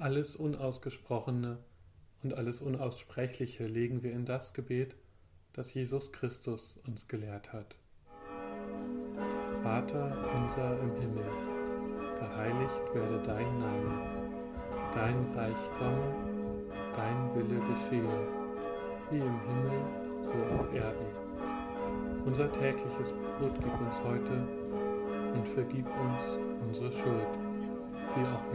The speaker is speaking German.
Alles Unausgesprochene und alles Unaussprechliche legen wir in das Gebet, das Jesus Christus uns gelehrt hat. Vater unser im Himmel, geheiligt werde dein Name, dein Reich komme, dein Wille geschehe, wie im Himmel, so auf Erden. Unser tägliches Brot gib uns heute und vergib uns unsere Schuld,